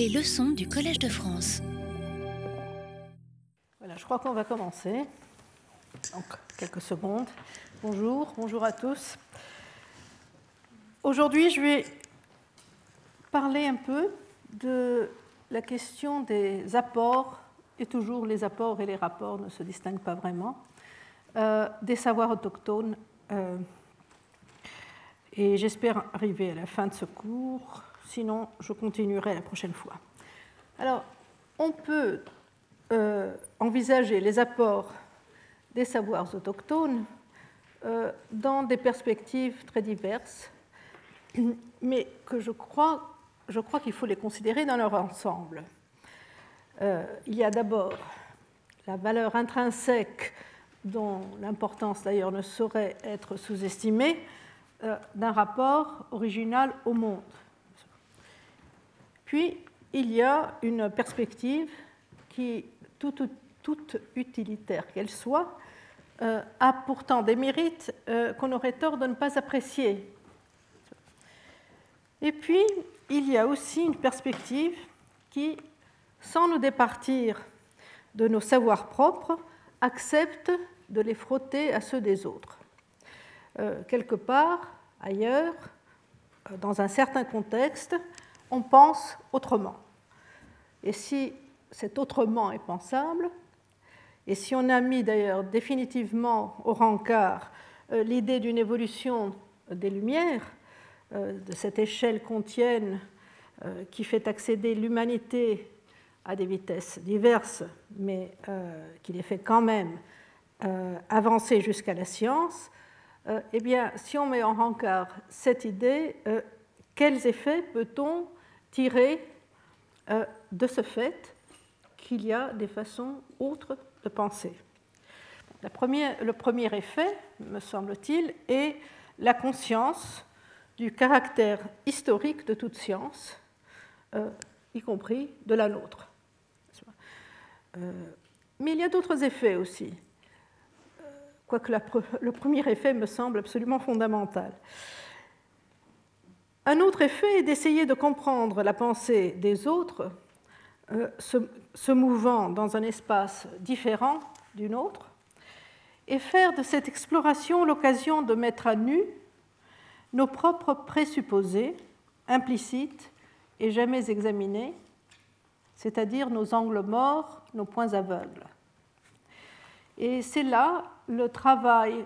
Les leçons du Collège de France. Voilà, je crois qu'on va commencer. Donc, quelques secondes. Bonjour, bonjour à tous. Aujourd'hui, je vais parler un peu de la question des apports, et toujours les apports et les rapports ne se distinguent pas vraiment, euh, des savoirs autochtones. Euh, et j'espère arriver à la fin de ce cours, sinon je continuerai la prochaine fois. Alors, on peut euh, envisager les apports des savoirs autochtones dans des perspectives très diverses, mais que je crois, qu'il faut les considérer dans leur ensemble. il y a d'abord la valeur intrinsèque dont l'importance d'ailleurs ne saurait être sous-estimée, euh, d'un rapport original au monde. Puis, il y a une perspective qui, toute, utilitaire qu'elle soit, euh, a pourtant des mérites euh, qu'on aurait tort de ne pas apprécier. Et puis, il y a aussi une perspective qui, sans nous départir de nos savoirs propres, accepte de les frotter à ceux des autres. Euh, quelque part, ailleurs, dans un certain contexte, on pense autrement. Et si cet autrement est pensable, et si on a mis d'ailleurs définitivement au rencard euh, l'idée d'une évolution des Lumières, de cette échelle contienne qui fait accéder l'humanité à des vitesses diverses, mais qui les fait quand même euh, avancer jusqu'à la science, euh, eh bien, si on met en rencard cette idée, euh, quels effets peut-on tirer de ce fait qu'il y a des façons autres de penser Le premier effet, me semble-t-il, est la conscience du caractère historique de toute science, y compris de la nôtre. mais il y a d'autres effets aussi quoique le premier effet me semble absolument fondamental. Un autre effet est d'essayer de comprendre la pensée des autres euh, se, mouvant dans un espace différent du nôtre et faire de cette exploration l'occasion de mettre à nu nos propres présupposés, implicites et jamais examinés, c'est-à-dire nos angles morts, nos points aveugles. Et c'est là le travail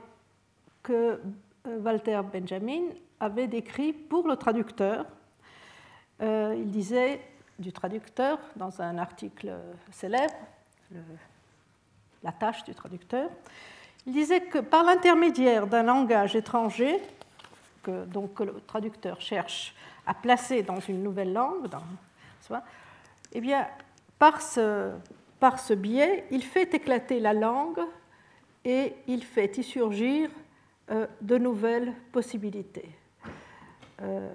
que euh, Walter Benjamin avait décrit pour le traducteur. Euh, il disait du traducteur dans un article célèbre, La tâche du traducteur, il disait que par l'intermédiaire d'un langage étranger, que, donc, le traducteur cherche à placer dans une nouvelle langue, eh bien, par ce, par ce biais, il fait éclater la langue et il fait y surgir euh, de nouvelles possibilités. Euh,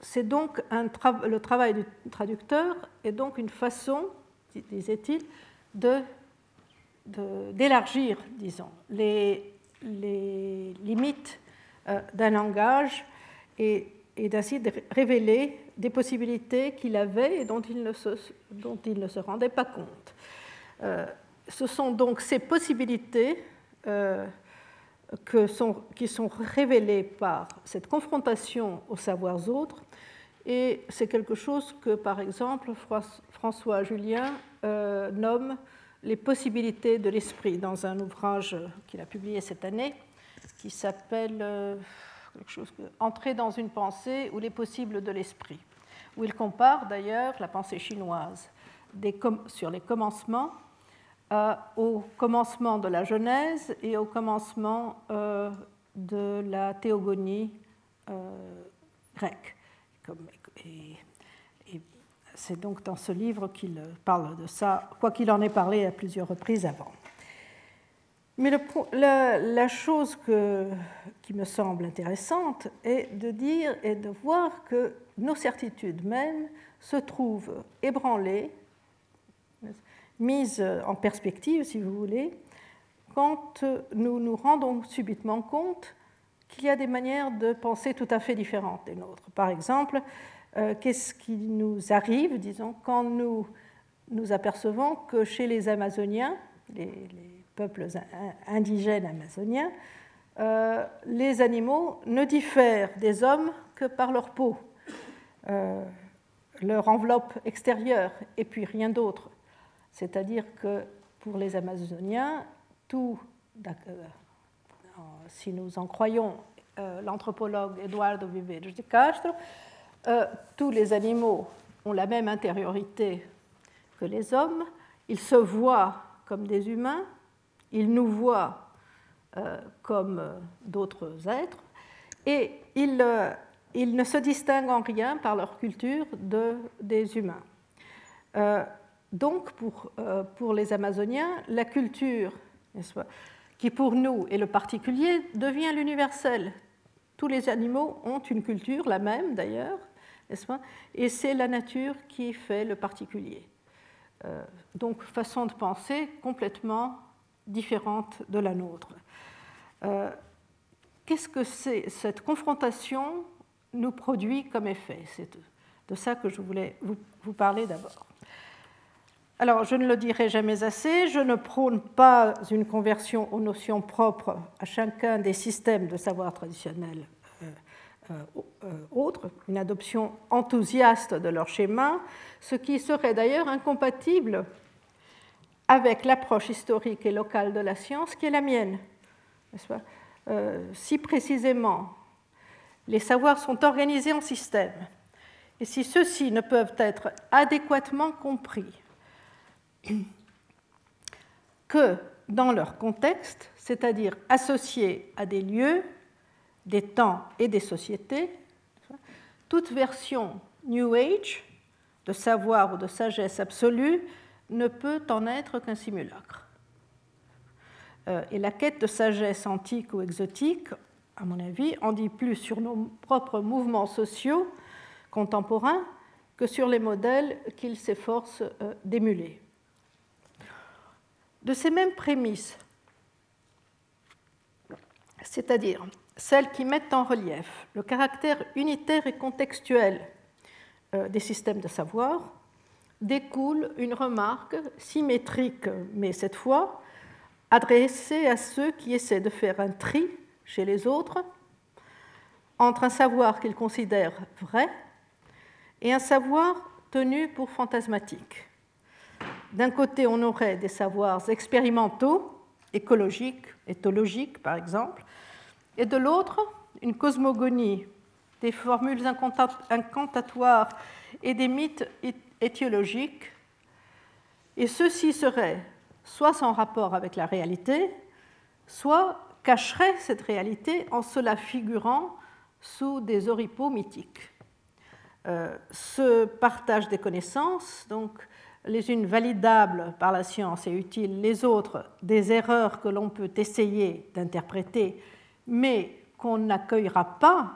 c'est donc le travail du traducteur est donc une façon, disait-il, d'élargir, disons, les, limites euh, d'un langage et, et d'ainsi de révéler des possibilités qu'il avait et dont il ne se, dont il ne se rendait pas compte. Euh, ce sont donc ces possibilités qui sont révélées par cette confrontation aux savoirs autres, et c'est quelque chose que, par exemple, François Julien euh, nomme les possibilités de l'esprit dans un ouvrage qu'il a publié cette année qui s'appelle que Entrer dans une pensée ou les possibles de l'esprit, où il compare d'ailleurs la pensée chinoise sur les commencements euh, au commencement de la Genèse et au commencement euh, de la théogonie euh, grecque. C'est donc dans ce livre qu'il parle de ça, quoiqu'il en ait parlé à plusieurs reprises avant. Mais la, chose qui me semble intéressante est de dire et de voir que nos certitudes mêmes se trouvent ébranlées, mises en perspective, si vous voulez, quand nous nous rendons subitement compte qu'il y a des manières de penser tout à fait différentes des nôtres. Par exemple, euh, qu'est-ce qui nous arrive, disons, quand nous nous apercevons que chez les Amazoniens, les, peuples indigènes amazoniens, euh, les animaux ne diffèrent des hommes que par leur peau, euh, leur enveloppe extérieure, et puis rien d'autre. C'est-à-dire que pour les Amazoniens, tout, si nous en croyons l'anthropologue Eduardo Viveros de Castro, euh, tous les animaux ont la même intériorité que les hommes, ils se voient comme des humains, ils nous voient euh, comme euh, d'autres êtres, et ils, ne se distinguent en rien par leur culture de, des humains. Donc pour, pour, les Amazoniens, la culture, qui pour nous est le particulier, devient l'universel. Tous les animaux ont une culture, la même d'ailleurs, et c'est la nature qui fait le particulier. Euh, donc, façon de penser complètement différente de la nôtre. Euh, qu'est-ce que cette confrontation nous produit comme effet? C'est de ça que je voulais vous, parler d'abord. Alors, je ne le dirai jamais assez, je ne prône pas une conversion aux notions propres à chacun des systèmes de savoir traditionnels euh, euh, autres, une adoption enthousiaste de leur schéma, ce qui serait d'ailleurs incompatible avec l'approche historique et locale de la science qui est la mienne. Euh, si précisément les savoirs sont organisés en systèmes, et si ceux-ci ne peuvent être adéquatement compris que dans leur contexte, c'est-à-dire associés à des lieux, des temps et des sociétés, toute version New Age de savoir ou de sagesse absolue ne peut en être qu'un simulacre. Euh, et la quête de sagesse antique ou exotique, à mon avis, en dit plus sur nos propres mouvements sociaux contemporains que sur les modèles qu'ils s'efforcent euh, d'émuler. De ces mêmes prémices, c'est-à-dire celles qui mettent en relief le caractère unitaire et contextuel euh, des systèmes de savoir, découle une remarque symétrique, mais cette fois adressée à ceux qui essaient de faire un tri chez les autres entre un savoir qu'ils considèrent vrai et un savoir tenu pour fantasmatique. D'un côté, on aurait des savoirs expérimentaux, écologiques, éthologiques par exemple, et de l'autre, une cosmogonie, des formules incantatoires et des mythes étiologiques, et ceux-ci seraient soit sans rapport avec la réalité, soit cacheraient cette réalité en se la figurant sous des oripeaux mythiques. Euh, ce partage des connaissances, donc les unes validables par la science et utiles, les autres des erreurs que l'on peut essayer d'interpréter mais qu'on n'accueillera pas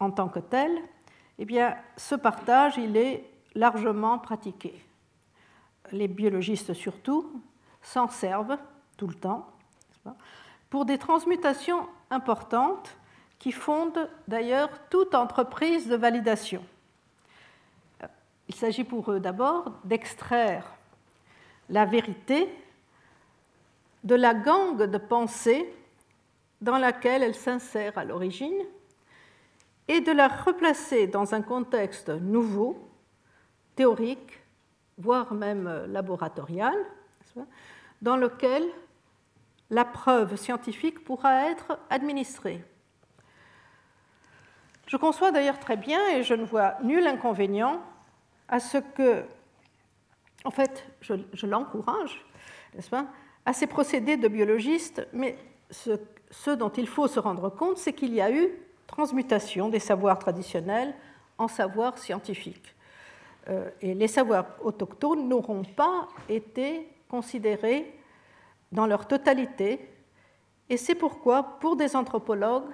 en tant que tel, eh bien, ce partage, il est largement pratiqué. Les biologistes surtout s'en servent tout le temps pour des transmutations importantes qui fondent d'ailleurs toute entreprise de validation. Il s'agit pour eux d'abord d'extraire la vérité de la gangue de pensée dans laquelle elle s'insère à l'origine et de la replacer dans un contexte nouveau, théorique, voire même laboratorial, dans lequel la preuve scientifique pourra être administrée. Je conçois d'ailleurs très bien, et je ne vois nul inconvénient à ce que, en fait, je, l'encourage, n'est-ce pas, à ces procédés de biologistes, mais ce ce dont il faut se rendre compte, c'est qu'il y a eu transmutation des savoirs traditionnels en savoirs scientifiques. Euh, et les savoirs autochtones n'auront pas été considérés dans leur totalité, et c'est pourquoi, pour des anthropologues,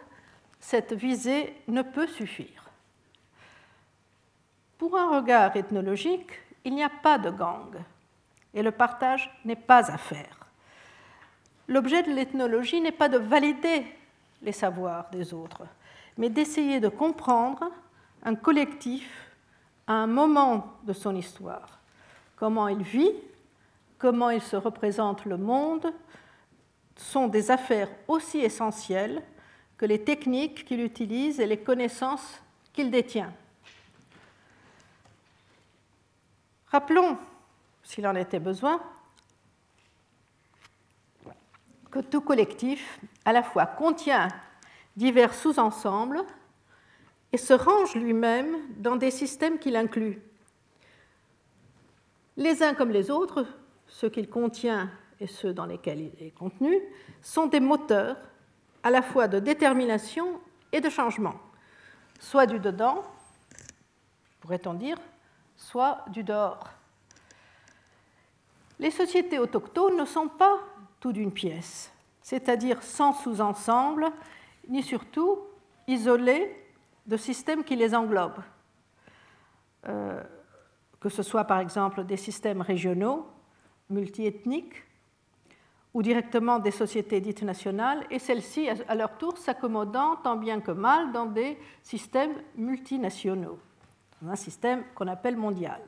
cette visée ne peut suffire. Pour un regard ethnologique, il n'y a pas de gang, et le partage n'est pas à faire. L'objet de l'ethnologie n'est pas de valider les savoirs des autres, mais d'essayer de comprendre un collectif à un moment de son histoire. Comment il vit, comment il se représente le monde, sont des affaires aussi essentielles que les techniques qu'il utilise et les connaissances qu'il détient. Rappelons, s'il en était besoin, que tout collectif à la fois contient divers sous-ensembles et se range lui-même dans des systèmes qu'il inclut. Les uns comme les autres, ceux qu'il contient et ceux dans lesquels il est contenu, sont des moteurs à la fois de détermination et de changement, soit du dedans, pourrait-on dire, soit du dehors. Les sociétés autochtones ne sont pas tout d'une pièce, c'est-à-dire sans sous-ensemble, ni surtout isolées de systèmes qui les englobent, euh, que ce soit par exemple des systèmes régionaux, multiethniques, ou directement des sociétés dites nationales, et celles-ci, à leur tour, s'accommodant tant bien que mal dans des systèmes multinationaux, un système qu'on appelle mondial.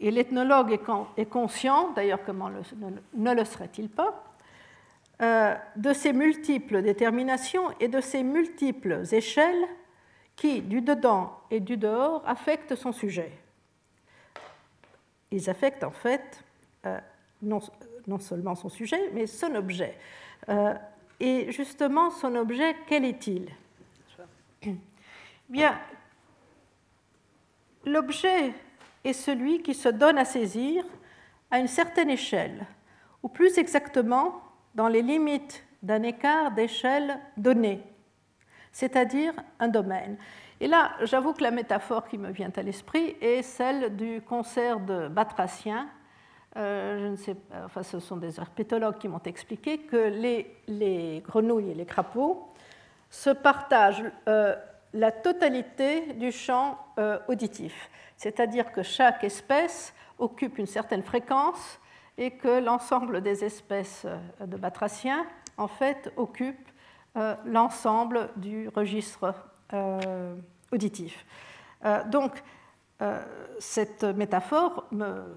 Et l'ethnologue est conscient, d'ailleurs comment ne le serait-il pas, euh, de ces multiples déterminations et de ces multiples échelles qui, du dedans et du dehors, affectent son sujet. Ils affectent en fait euh, non, seulement son sujet, mais son objet. Euh, et justement, son objet, quel est-il? Bien, l'objet est celui qui se donne à saisir à une certaine échelle, ou plus exactement dans les limites d'un écart d'échelle donné, c'est-à-dire un domaine. Et là, j'avoue que la métaphore qui me vient à l'esprit est celle du concert de batraciens. Euh, je ne sais enfin, ce sont des herpétologues qui m'ont expliqué que les, grenouilles et les crapauds se partagent euh, la totalité du champ euh, auditif, c'est-à-dire que chaque espèce occupe une certaine fréquence et que l'ensemble des espèces euh, de batraciens, en fait, occupent euh, l'ensemble du registre euh, auditif. donc, cette métaphore me,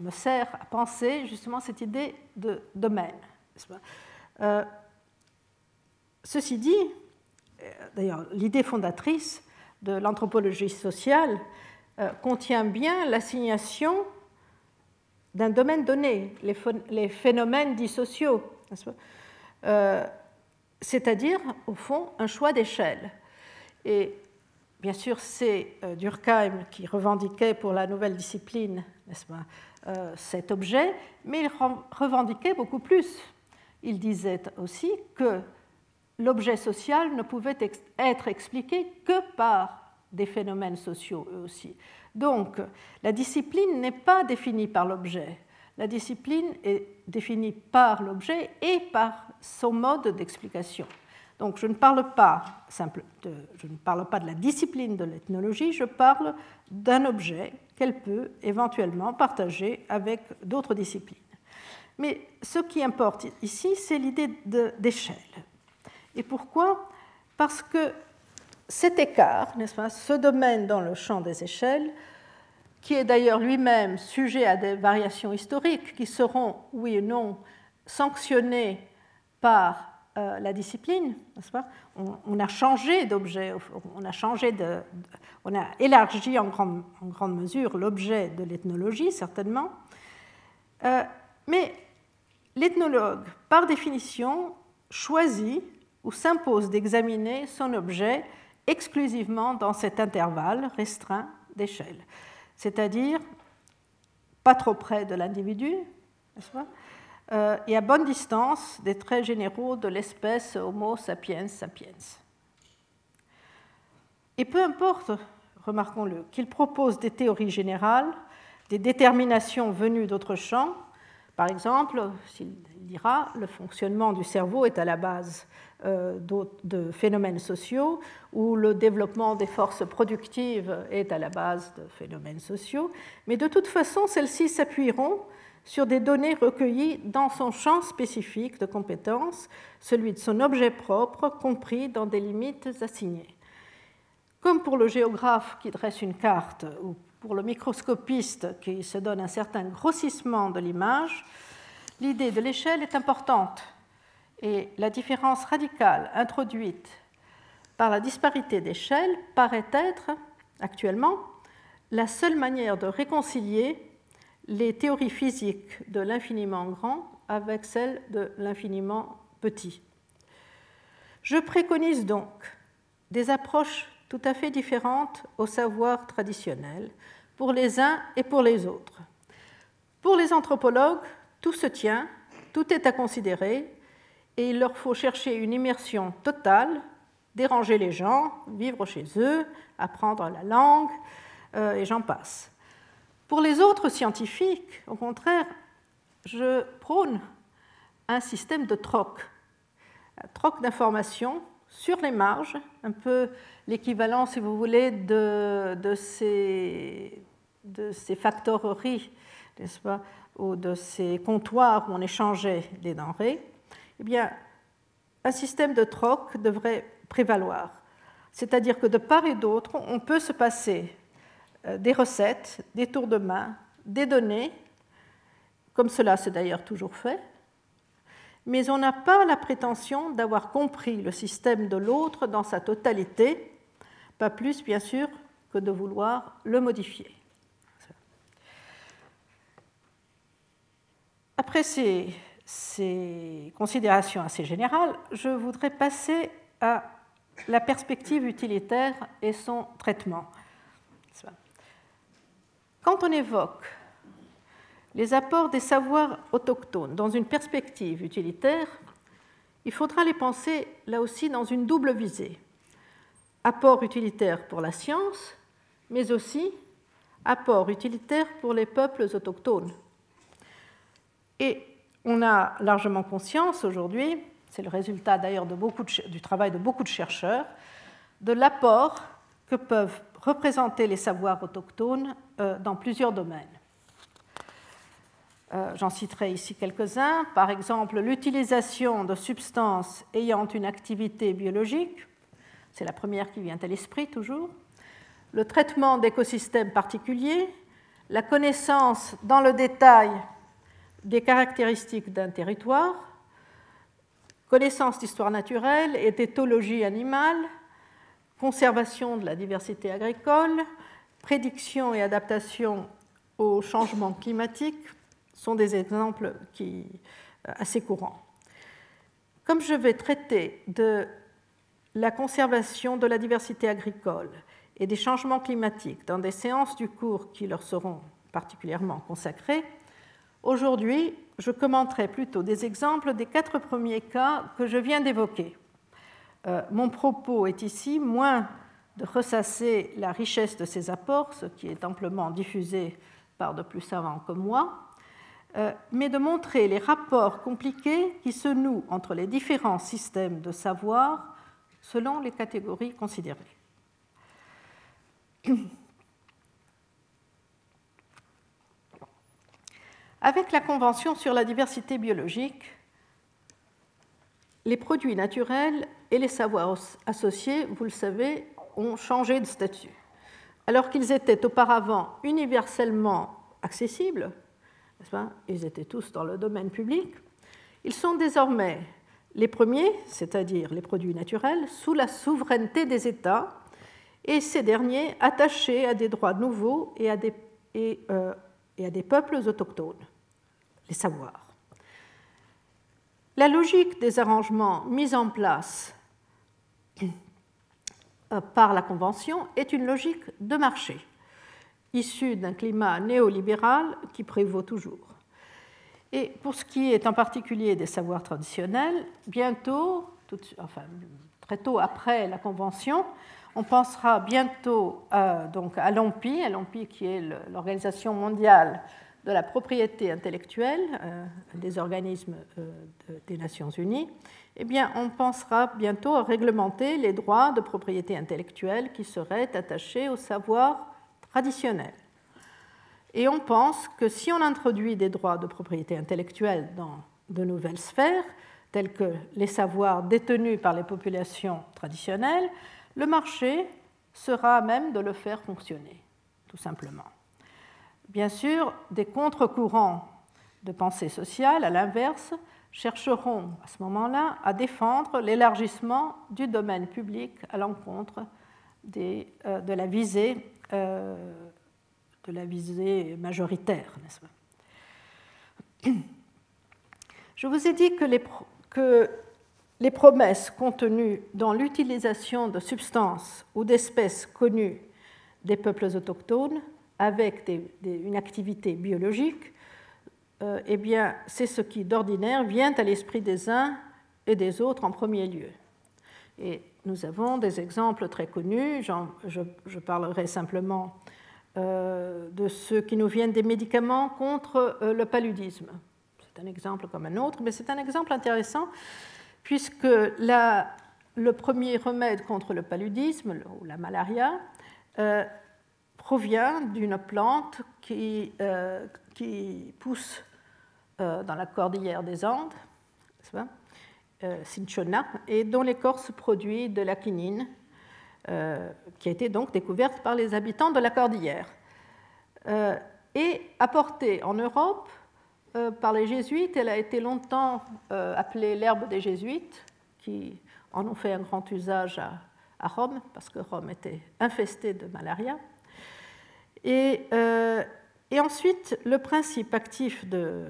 me, sert à penser justement cette idée de domaine. ceci dit, d'ailleurs, l'idée fondatrice de l'anthropologie sociale contient bien l'assignation d'un domaine donné, les phénomènes dits sociaux, euh, c'est-à-dire, au fond, un choix d'échelle. Et bien sûr, c'est euh, Durkheim qui revendiquait pour la nouvelle discipline euh, cet objet, mais il revendiquait beaucoup plus. Il disait aussi que l'objet social ne pouvait être expliqué que par des phénomènes sociaux eux aussi. Donc, la discipline n'est pas définie par l'objet. La discipline est définie par l'objet et par son mode d'explication. Donc, je ne parle pas simple je ne parle pas de la discipline de l'ethnologie, je parle d'un objet qu'elle peut éventuellement partager avec d'autres disciplines. Mais ce qui importe ici, c'est l'idée d'échelle. Et pourquoi? Parce que cet écart, n'est-ce pas, ce domaine dans le champ des échelles, qui est d'ailleurs lui-même sujet à des variations historiques qui seront, oui ou non, sanctionnées par euh, la discipline, on, a changé d'objet, on a élargi en grande, en grande mesure l'objet de l'ethnologie, certainement. Euh, mais l'ethnologue, par définition, choisit s'impose d'examiner son objet exclusivement dans cet intervalle restreint d'échelle, c'est-à-dire pas trop près de l'individu, euh, et à bonne distance des traits généraux de l'espèce Homo sapiens sapiens. Et peu importe, remarquons-le, qu'il propose des théories générales, des déterminations venues d'autres champs, par exemple, s'il dira le fonctionnement du cerveau est à la base de phénomènes sociaux, où le développement des forces productives est à la base de phénomènes sociaux, mais de toute façon, celles-ci s'appuieront sur des données recueillies dans son champ spécifique de compétences, celui de son objet propre, compris dans des limites assignées. Comme pour le géographe qui dresse une carte ou pour le microscopiste qui se donne un certain grossissement de l'image, l'idée de l'échelle est importante et la différence radicale introduite par la disparité d'échelle paraît être actuellement la seule manière de réconcilier les théories physiques de l'infiniment grand avec celles de l'infiniment petit. Je préconise donc des approches tout à fait différentes au savoir traditionnel pour les uns et pour les autres. Pour les anthropologues, tout se tient, tout est à considérer, et il leur faut chercher une immersion totale, déranger les gens, vivre chez eux, apprendre la langue, euh, et j'en passe. Pour les autres scientifiques, au contraire, je prône un système de troc, un troc d'informations sur les marges, un peu l'équivalent, si vous voulez, de, ces, de ces factoreries, n'est-ce ou de ces comptoirs où on échangeait les denrées. Eh bien, un système de troc devrait prévaloir. C'est-à-dire que de part et d'autre, on peut se passer euh, des recettes, des tours de main, des données, comme cela s'est d'ailleurs toujours fait, mais on n'a pas la prétention d'avoir compris le système de l'autre dans sa totalité, pas plus bien sûr que de vouloir le modifier. Après ces, ces, considérations assez générales, je voudrais passer à la perspective utilitaire et son traitement. Quand on évoque les apports des savoirs autochtones dans une perspective utilitaire, il faudra les penser là aussi dans une double visée. Apport utilitaire pour la science, mais aussi apport utilitaire pour les peuples autochtones. Et on a largement conscience aujourd'hui, c'est le résultat d'ailleurs du travail de beaucoup de chercheurs, de l'apport que peuvent représenter les savoirs autochtones euh, dans plusieurs domaines. Euh, j'en citerai ici quelques-uns. Par exemple, l'utilisation de substances ayant une activité biologique, c'est la première qui vient à l'esprit toujours. Le traitement d'écosystèmes particuliers, la connaissance dans le détail des caractéristiques d'un territoire, connaissance d'histoire naturelle et d'éthologie animale, conservation de la diversité agricole, prédiction et adaptation au changement climatique sont des exemples qui, euh, assez courants. Comme je vais traiter de la conservation de la diversité agricole et des changements climatiques dans des séances du cours qui leur seront particulièrement consacrées, aujourd'hui, je commenterai plutôt des exemples des quatre premiers cas que je viens d'évoquer. Euh, mon propos est ici moins de ressasser la richesse de ces apports, ce qui est amplement diffusé par de plus savants que moi, euh, mais de montrer les rapports compliqués qui se nouent entre les différents systèmes de savoir selon les catégories considérées. Avec la Convention sur la diversité biologique, les produits naturels et les savoirs associés, vous le savez, ont changé de statut. Alors qu'ils étaient auparavant universellement accessibles, ils étaient tous dans le domaine public, ils sont désormais les premiers, c'est-à-dire les produits naturels, sous la souveraineté des États, et ces derniers attachés à des droits nouveaux et à des, euh, et à des peuples autochtones, les savoirs. La logique des arrangements mis en place euh, par la Convention est une logique de marché, issue d'un climat néolibéral qui prévaut toujours. Et pour ce qui est en particulier des savoirs traditionnels, bientôt, enfin, très tôt après la Convention, on pensera bientôt euh, à l'OMPI, l'OMPI qui est l'Organisation mondiale de la propriété intellectuelle, euh, des organismes euh, des Nations Unies, eh bien, on pensera bientôt à réglementer les droits de propriété intellectuelle qui seraient attachés au savoir traditionnel. Et on pense que si on introduit des droits de propriété intellectuelle dans de nouvelles sphères, telles que les savoirs détenus par les populations traditionnelles, le marché sera à même de le faire fonctionner, tout simplement. Bien sûr, des contre-courants de pensée sociale, à l'inverse, chercheront à ce moment-là à défendre l'élargissement du domaine public à l'encontre euh, de, la visée, euh, de la visée majoritaire, n'est-ce pas? Je vous ai dit que les, les promesses contenues dans l'utilisation de substances ou d'espèces connues des peuples autochtones avec une activité biologique euh, eh bien, c'est ce qui, d'ordinaire, vient à l'esprit des uns et des autres en premier lieu. Et nous avons des exemples très connus. Je, parlerai simplement euh, de ceux qui nous viennent des médicaments contre euh, le paludisme. C'est un exemple comme un autre, mais c'est un exemple intéressant puisque le premier remède contre le paludisme, ou la malaria, provient d'une plante qui, qui pousse euh, dans la cordillère des Andes, euh, Cinchona, et dont l'écorce produit de la quinine, euh, qui a été donc découverte par les habitants de la cordillère, et apportée en Europe par les jésuites. Elle a été longtemps appelée l'herbe des jésuites, qui en ont fait un grand usage à, Rome, parce que Rome était infestée de malaria. Et, et ensuite, le principe actif de,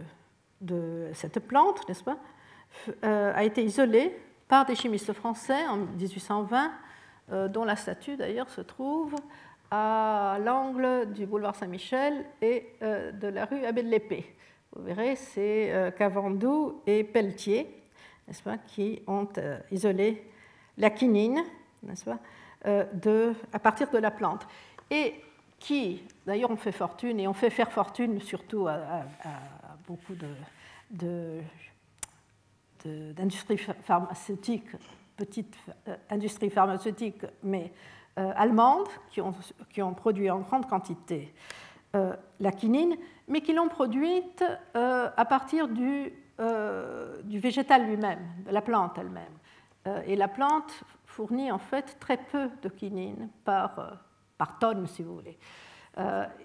de cette plante, n'est-ce pas, euh, a été isolée par des chimistes français en 1820, euh, dont la statue d'ailleurs se trouve à l'angle du boulevard Saint-Michel et euh, de la rue Abbé de l'Épée. Vous verrez, c'est Cavandou et Pelletier, n'est-ce pas, qui ont isolé la quinine, de, à partir de la plante. Et qui, d'ailleurs, ont fait fortune, et ont fait faire fortune surtout à beaucoup de, pharmaceutiques, petites euh, industries pharmaceutiques, mais euh, allemandes, qui ont, produit en grande quantité euh, la quinine, mais qui l'ont produite à partir du, du végétal lui-même, de la plante elle-même. et la plante fournit en fait très peu de quinine par, tonne, si vous voulez.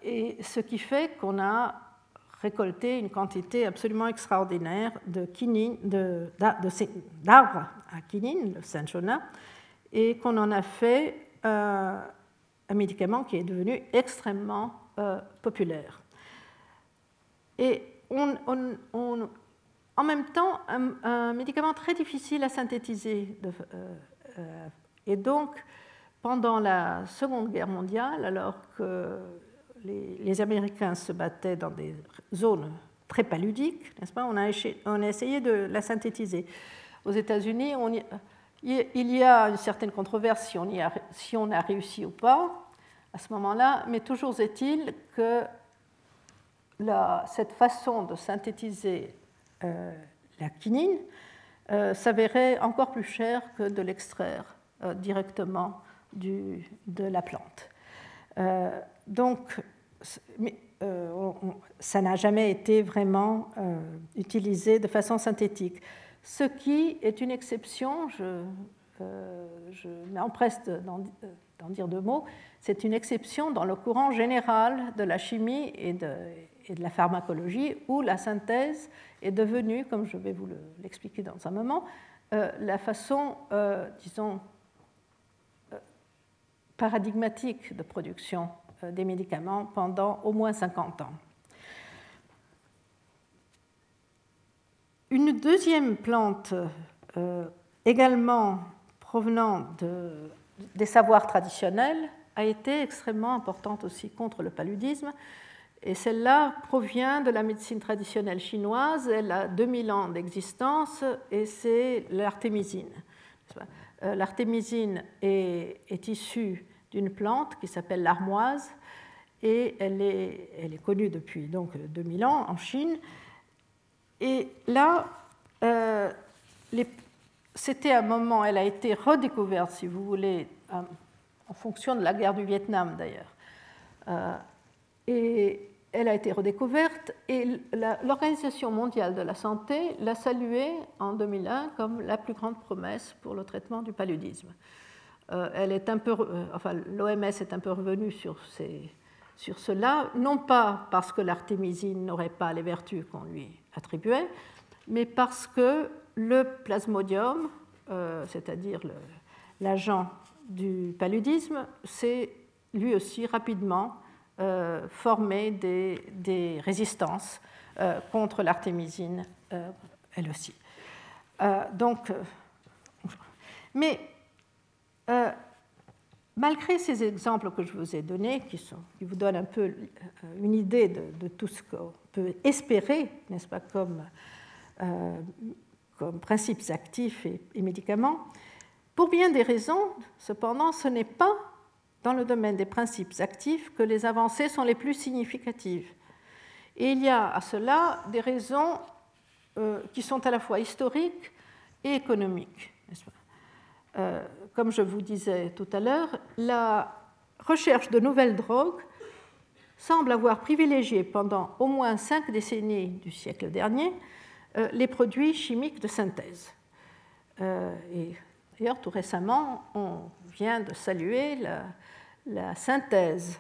et ce qui fait qu'on a récolté une quantité absolument extraordinaire de d'arbres à quinine, le cinchona, et qu'on en a fait euh, un médicament qui est devenu extrêmement euh, populaire. Et en même temps, un, médicament très difficile à synthétiser. Euh, et donc, pendant la Seconde Guerre mondiale, alors que les, Américains se battaient dans des zones très paludiques, n'est-ce pas on a, essayé de la synthétiser. Aux États-Unis, il y a une certaine controverse si on a réussi ou pas à ce moment-là, mais toujours est-il que cette façon de synthétiser euh, la quinine euh, s'avérait encore plus chère que de l'extraire euh, directement de la plante. donc, euh, ça n'a jamais été vraiment utilisé de façon synthétique. Ce qui est une exception, je, je m'empresse d'en dire deux mots, c'est une exception dans le courant général de la chimie et de, et de la pharmacologie, où la synthèse est devenue, comme je vais vous l'expliquer dans un moment, la façon, disons, paradigmatique de production euh, des médicaments pendant au moins 50 ans. Une deuxième plante, euh, également provenant de, des savoirs traditionnels, a été extrêmement importante aussi contre le paludisme. Et celle-là provient de la médecine traditionnelle chinoise. Elle a 2000 ans d'existence et c'est l'artémisine. Euh, l'artémisine est, issue d'une plante qui s'appelle l'armoise et elle est, connue depuis donc 2000 ans en Chine. Et là, euh, c'était un moment, elle a été redécouverte, si vous voulez, euh, en fonction de la guerre du Vietnam d'ailleurs. Elle a été redécouverte et l'Organisation mondiale de la santé l'a saluée en 2001 comme la plus grande promesse pour le traitement du paludisme. elle est peu, enfin, l'OMS est un peu revenu sur, sur cela, non pas parce que l'artémisine n'aurait pas les vertus qu'on lui attribuait, mais parce que le plasmodium, c'est-à-dire l'agent du paludisme, s'est lui aussi rapidement euh, formé des, résistances euh, contre l'artémisine, euh, elle aussi. donc, mais malgré ces exemples que je vous ai donnés, qui, vous donnent un peu une idée de, tout ce qu'on peut espérer, n'est-ce pas, comme principes actifs et médicaments, pour bien des raisons, cependant, ce n'est pas dans le domaine des principes actifs que les avancées sont les plus significatives. Et il y a à cela des raisons euh, qui sont à la fois historiques et économiques. Euh, comme je vous disais tout à l'heure, la recherche de nouvelles drogues semble avoir privilégié pendant au moins cinq décennies du siècle dernier euh, les produits chimiques de synthèse. et D'ailleurs, tout récemment, on vient de saluer la, synthèse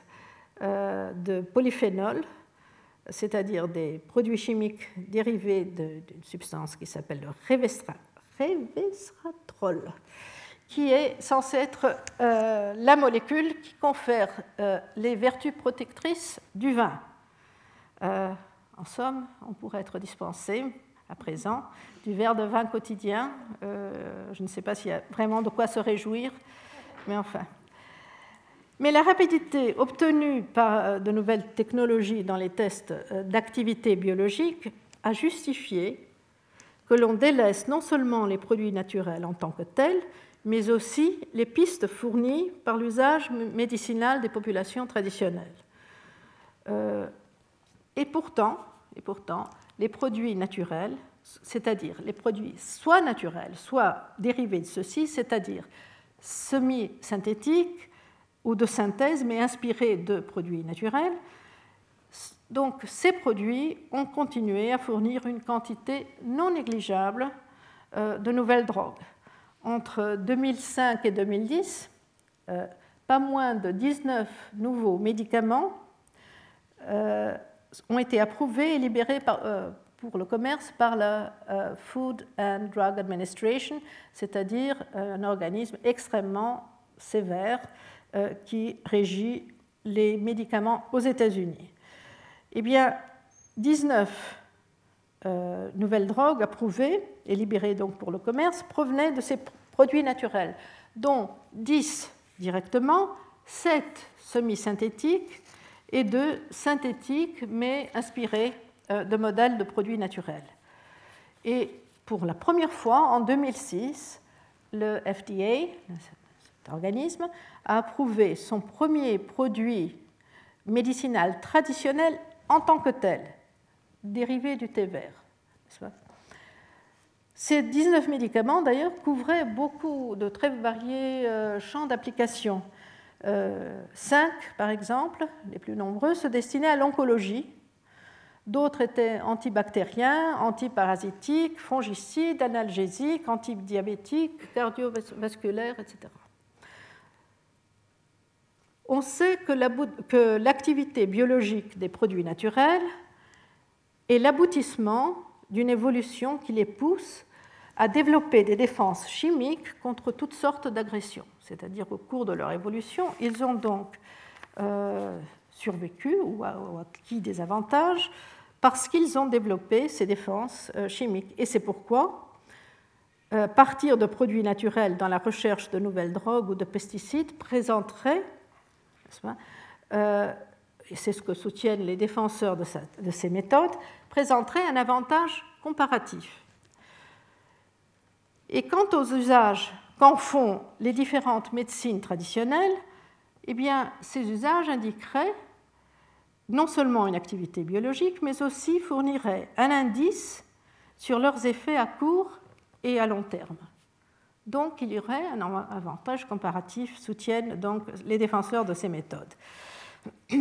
euh, de polyphénol, c'est-à-dire des produits chimiques dérivés d'une substance qui s'appelle le révestratrol, qui est censé être euh, la molécule qui confère euh, les vertus protectrices du vin. en somme, on pourrait être dispensé à présent du verre de vin quotidien. Je ne sais pas s'il y a vraiment de quoi se réjouir, mais enfin. Mais la rapidité obtenue par euh, de nouvelles technologies dans les tests euh, d'activité biologique a justifié que l'on délaisse non seulement les produits naturels en tant que tels, mais aussi les pistes fournies par l'usage médicinal des populations traditionnelles. pourtant, et pourtant, les produits naturels c'est-à-dire les produits soit naturels, soit dérivés de ceux-ci, c'est-à-dire semi-synthétiques ou de synthèse, mais inspirés de produits naturels. Donc ces produits ont continué à fournir une quantité non négligeable euh, de nouvelles drogues. Entre 2005 et 2010, euh, pas moins de 19 nouveaux médicaments euh, ont été approuvés et libérés pour le commerce par la Food and Drug Administration, c'est-à-dire un organisme extrêmement sévère qui régit les médicaments aux États-Unis. Eh bien, 19 nouvelles drogues approuvées et libérées pour le commerce provenaient de ces produits naturels, dont 10 directement, 7 semi-synthétiques et 2 synthétiques mais inspirés euh, de modèles de produits naturels. Et pour la première fois, en 2006, le FDA, organisme, a approuvé son premier produit médicinal traditionnel en tant que tel, dérivé du thé vert. Ces 19 médicaments, d'ailleurs, couvraient beaucoup de très variés euh, champs d'application. Euh, cinq, par exemple, les plus nombreux, se destinaient à l'oncologie, D'autres étaient antibactériens, antiparasitiques, fongicides, analgésiques, antidiabétiques, cardiovasculaires, etc. On sait que l'activité biologique des produits naturels est l'aboutissement d'une évolution qui les pousse à développer des défenses chimiques contre toutes sortes d'agressions. C'est-à-dire au cours de leur évolution, ils ont donc euh, survécu ou acquis des avantages parce qu'ils ont développé ces défenses euh, chimiques. Et c'est pourquoi euh, partir de produits naturels dans la recherche de nouvelles drogues ou de pesticides présenterait, et c'est ce que soutiennent les défenseurs de, ces méthodes, présenterait un avantage comparatif. Et quant aux usages qu'en font les différentes médecines traditionnelles, eh bien, ces usages indiqueraient non seulement une activité biologique, mais aussi fournirait un indice sur leurs effets à court et à long terme. Donc il y aurait un avantage comparatif, soutiennent donc les défenseurs de ces méthodes.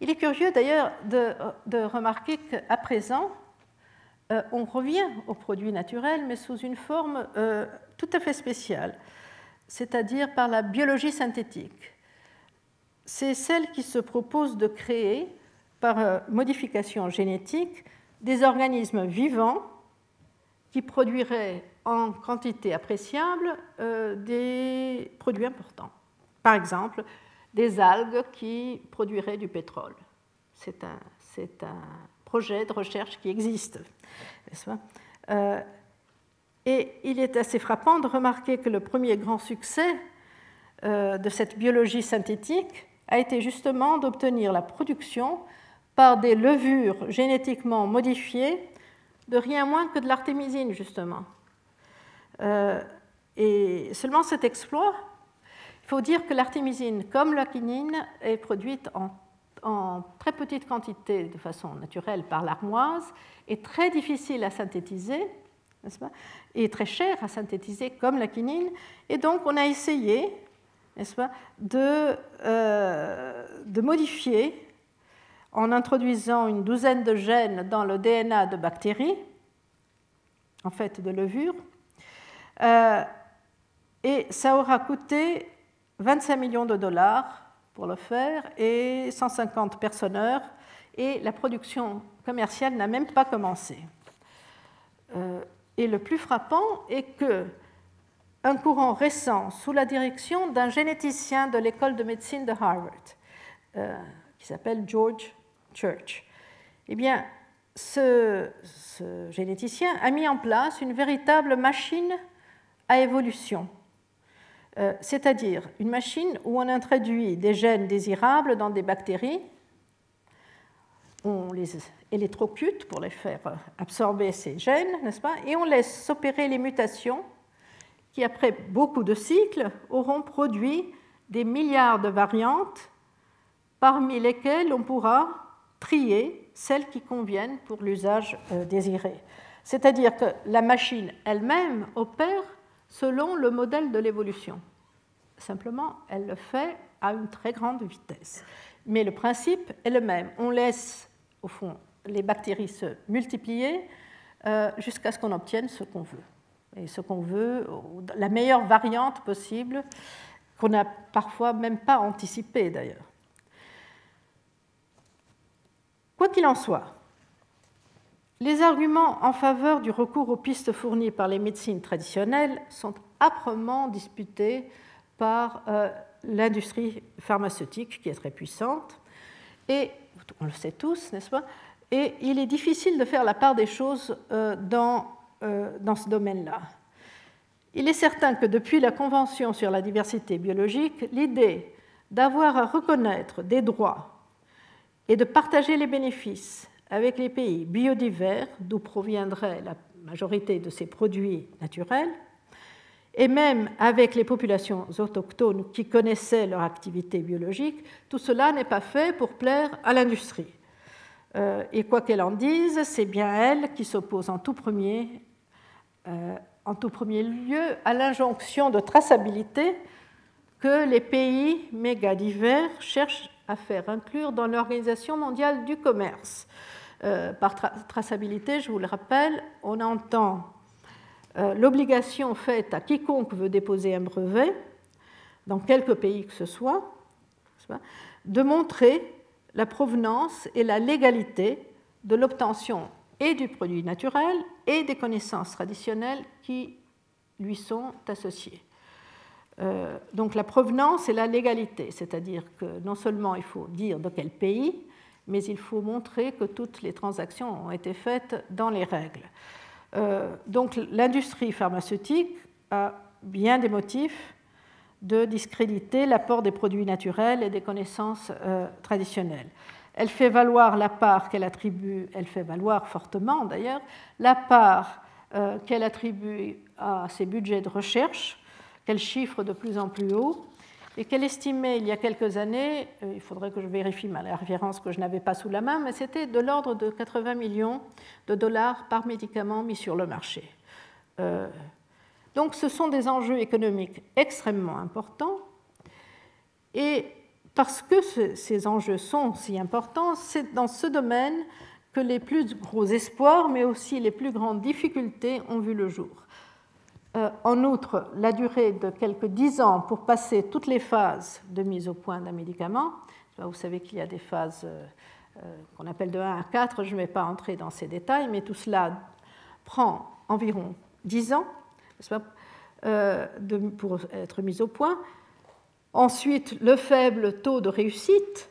Il est curieux d'ailleurs de, remarquer qu'à présent, euh, on revient aux produits naturels, mais sous une forme euh, tout à fait spéciale. c'est-à-dire par la biologie synthétique. C'est celle qui se propose de créer, par euh, modification génétique, des organismes vivants qui produiraient en quantité appréciable euh, des produits importants. Par exemple, des algues qui produiraient du pétrole. C'est un, projet de recherche qui existe. Euh, et il est assez frappant de remarquer que le premier grand succès euh, de cette biologie synthétique a été justement d'obtenir la production par des levures génétiquement modifiées de rien moins que de l'artémisine, justement. Euh, et seulement cet exploit, il faut dire que l'artémisine, comme la quinine, est produite en, très petite quantité de façon naturelle par l'armoise, est très difficile à synthétiser, n'est-ce pas, et très cher à synthétiser comme la quinine. Et donc on a essayé, n'est-ce pas, de, euh, de modifier en introduisant une douzaine de gènes dans le DNA de bactéries, en fait de levures, euh, et ça aura coûté 25 millions de dollars pour le faire et 150 personnes et la production commerciale n'a même pas commencé. Euh, et le plus frappant est que un courant récent, sous la direction d'un généticien de l'école de médecine de Harvard, euh, qui s'appelle George Church, eh bien, ce, généticien a mis en place une véritable machine à évolution, euh, c'est-à-dire une machine où on introduit des gènes désirables dans des bactéries, on les électrocute pour les faire absorber ces gènes, n'est-ce pas, et on laisse s'opérer les mutations qui, après beaucoup de cycles, auront produit des milliards de variantes parmi lesquelles on pourra trier celles qui conviennent pour l'usage euh, désiré. C'est-à-dire que la machine elle-même opère selon le modèle de l'évolution. Simplement, elle le fait à une très grande vitesse. Mais le principe est le même. On laisse, au fond, les bactéries se multiplier euh, jusqu'à ce qu'on obtienne ce qu'on veut. Et ce qu'on veut, la meilleure variante possible, qu'on n'a parfois même pas anticipée d'ailleurs. Quoi qu'il en soit, les arguments en faveur du recours aux pistes fournies par les médecines traditionnelles sont âprement disputés par euh, l'industrie pharmaceutique qui est très puissante. Et on le sait tous, n'est-ce pas? Et il est difficile de faire la part des choses euh, dans, euh, dans ce domaine-là. Il est certain que depuis la Convention sur la diversité biologique, l'idée d'avoir à reconnaître des droits et de partager les bénéfices avec les pays biodivers d'où proviendrait la majorité de ces produits naturels, et même avec les populations autochtones qui connaissaient leur activité biologique, tout cela n'est pas fait pour plaire à l'industrie. Euh, et quoi qu'elle en dise, c'est bien elle qui s'oppose en tout premier, euh, en tout premier lieu à l'injonction de traçabilité que les pays méga divers cherchent à faire inclure dans l'Organisation mondiale du commerce. Euh, par traçabilité, je vous le rappelle, on entend euh, l'obligation faite à quiconque veut déposer un brevet, dans quelque pays que ce soit, de montrer la provenance et la légalité de l'obtention et du produit naturel et des connaissances traditionnelles qui lui sont associées. Euh, donc la provenance et la légalité, c'est-à-dire que non seulement il faut dire de quel pays, mais il faut montrer que toutes les transactions ont été faites dans les règles. Euh, donc l'industrie pharmaceutique a bien des motifs de discréditer l'apport des produits naturels et des connaissances euh, traditionnelles. Elle fait valoir la part qu'elle attribue, elle fait valoir fortement d'ailleurs, la part qu'elle attribue à ses budgets de recherche qu'elle chiffre de plus en plus haut et qu'elle estimait il y a quelques années, euh, il faudrait que je vérifie ma référence que je n'avais pas sous la main, mais c'était de l'ordre de 80 millions de dollars par médicament mis sur le marché. Euh, donc ce sont des enjeux économiques extrêmement importants et parce que ces enjeux sont si importants, c'est dans ce domaine que les plus gros espoirs, mais aussi les plus grandes difficultés ont vu le jour. Euh, en outre, la durée de quelques dix ans pour passer toutes les phases de mise au point d'un médicament. Vous savez qu'il y a des phases euh, euh, qu'on appelle de 1 à 4, je ne vais pas entrer dans ces détails, mais tout cela prend environ 10 ans pour être mis au point. Ensuite, le faible taux de réussite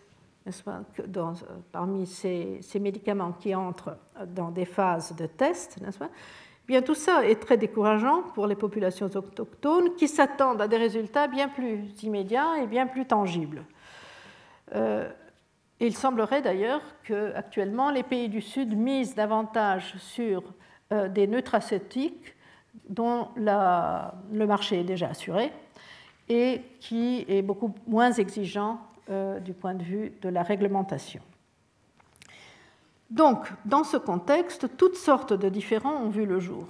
parmi ces, médicaments qui entrent dans des phases de test, pas Bien, tout ça est très décourageant pour les populations autochtones qui s'attendent à des résultats bien plus immédiats et bien plus tangibles. Euh, il semblerait d'ailleurs qu'actuellement les pays du Sud misent davantage sur euh, des nutracéutiques dont le marché est déjà assuré et qui est beaucoup moins exigeant euh, du point de vue de la réglementation. Donc, dans ce contexte, toutes sortes de différends ont vu le jour.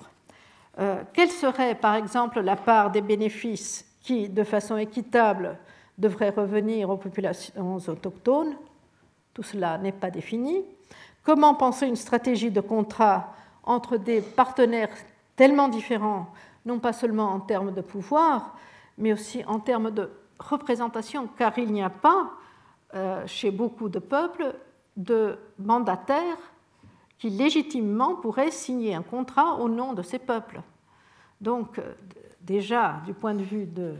Euh, quelle serait, par exemple, la part des bénéfices qui, de façon équitable, devraient revenir aux populations autochtones? Tout cela n'est pas défini. Comment penser une stratégie de contrat entre des partenaires tellement différents, non pas seulement en termes de pouvoir, mais aussi en termes de représentation, car il n'y a pas, euh, chez beaucoup de peuples, de mandataires qui légitimement pourraient signer un contrat au nom de ces peuples. Donc, euh, déjà, du point de vue de,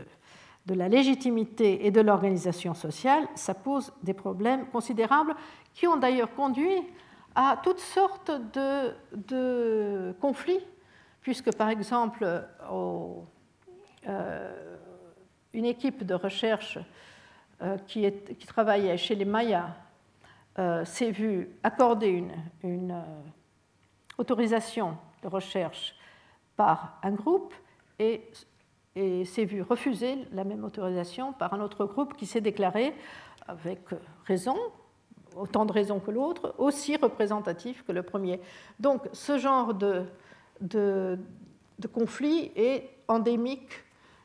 la légitimité et de l'organisation sociale, ça pose des problèmes considérables qui ont d'ailleurs conduit à toutes sortes de, conflits, puisque par exemple, euh, une équipe de recherche euh, qui, qui, travaillait chez les Mayas euh, s'est vu accorder une, euh, autorisation de recherche par un groupe et, s'est vu refuser la même autorisation par un autre groupe qui s'est déclaré, avec raison, autant de raisons que l'autre, aussi représentatif que le premier. Donc ce genre de, conflit est endémique,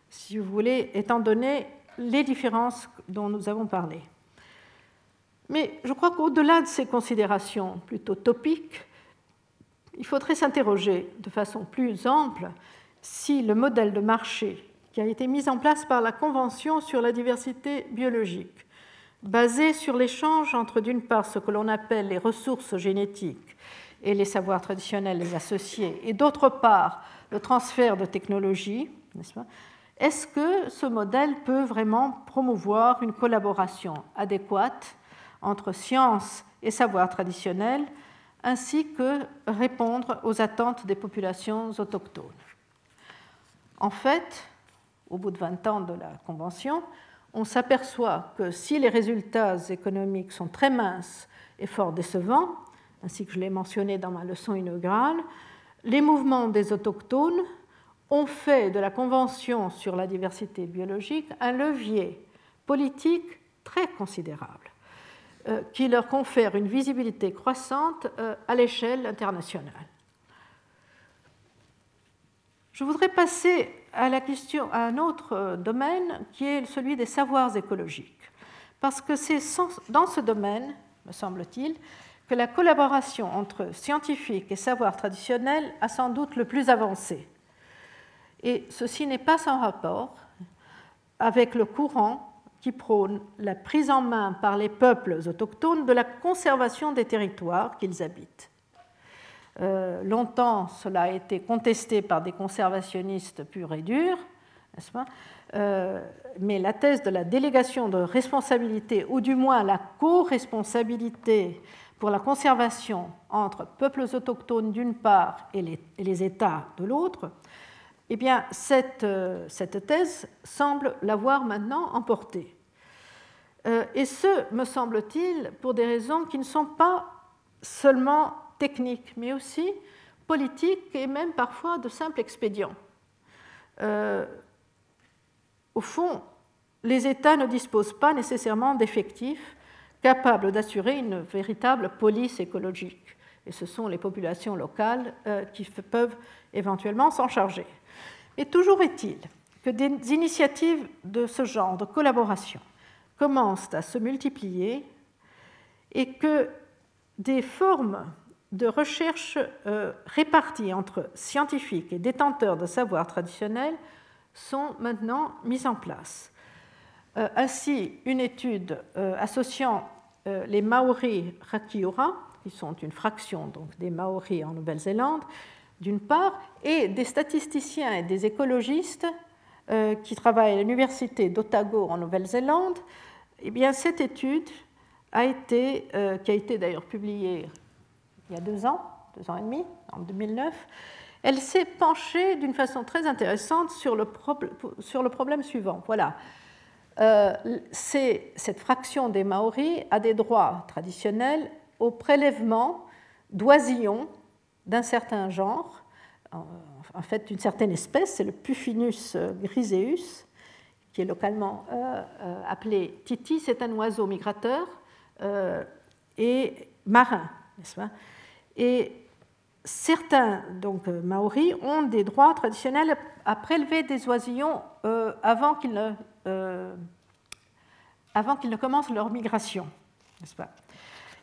si vous voulez, étant donné les différences dont nous avons parlé. Mais je crois qu'au-delà de ces considérations plutôt topiques, il faudrait s'interroger de façon plus ample si le modèle de marché qui a été mis en place par la Convention sur la diversité biologique, basé sur l'échange entre d'une part ce que l'on appelle les ressources génétiques et les savoirs traditionnels les associés, et d'autre part le transfert de technologies, est-ce que ce modèle peut vraiment promouvoir une collaboration adéquate entre science et savoir traditionnel, ainsi que répondre aux attentes des populations autochtones. En fait, au bout de 20 ans de la Convention, on s'aperçoit que si les résultats économiques sont très minces et fort décevants, ainsi que je l'ai mentionné dans ma leçon inaugurale, les mouvements des autochtones ont fait de la Convention sur la diversité biologique un levier politique très considérable. Euh, qui leur confère une visibilité croissante euh, à l'échelle internationale. Je voudrais passer à la question à un autre euh, domaine qui est celui des savoirs écologiques, parce que c'est dans ce domaine, me semble-t-il, que la collaboration entre scientifiques et savoirs traditionnels a sans doute le plus avancé. Et ceci n'est pas sans rapport avec le courant qui prône la prise en main par les peuples autochtones de la conservation des territoires qu'ils habitent. Euh, longtemps, cela a été contesté par des conservationnistes purs et durs, euh, mais la thèse de la délégation de responsabilité, ou du moins la co-responsabilité pour la conservation entre peuples autochtones d'une part et les États de l'autre, eh bien, cette, euh, cette thèse semble l'avoir maintenant emporté. Euh, et ce, me semble-t-il, pour des raisons qui ne sont pas seulement techniques, mais aussi politiques et même parfois de simples expédients. Euh, au fond, les États ne disposent pas nécessairement d'effectifs capables d'assurer une véritable police écologique. Et ce sont les populations locales qui peuvent éventuellement s'en charger. Et toujours est-il que des initiatives de ce genre de collaboration commencent à se multiplier et que des formes de recherche euh, réparties entre scientifiques et détenteurs de savoirs traditionnels sont maintenant mises en place. Euh, ainsi, une étude euh, associant les Maoris Rakiura, qui sont une fraction donc, des Maoris en Nouvelle-Zélande, d'une part, et des statisticiens et des écologistes qui travaillent à l'université d'Otago en Nouvelle-Zélande, eh bien, cette étude a été, qui a été d'ailleurs publiée il y a deux ans, deux ans et demi, en 2009, elle s'est penchée d'une façon très intéressante sur le, sur le problème suivant. Voilà. Euh, cette fraction des Maoris a des droits traditionnels au prélèvement d'oisillons d'un certain genre, en fait d'une certaine espèce, c'est le Puffinus griseus, qui est localement euh, euh, appelé titi, c'est un oiseau migrateur et marin, n'est-ce pas? Et certains donc, euh, Maoris ont des droits traditionnels à prélever des oisillons euh, avant qu'ils ne, euh, ne, commencent leur migration, n'est-ce pas?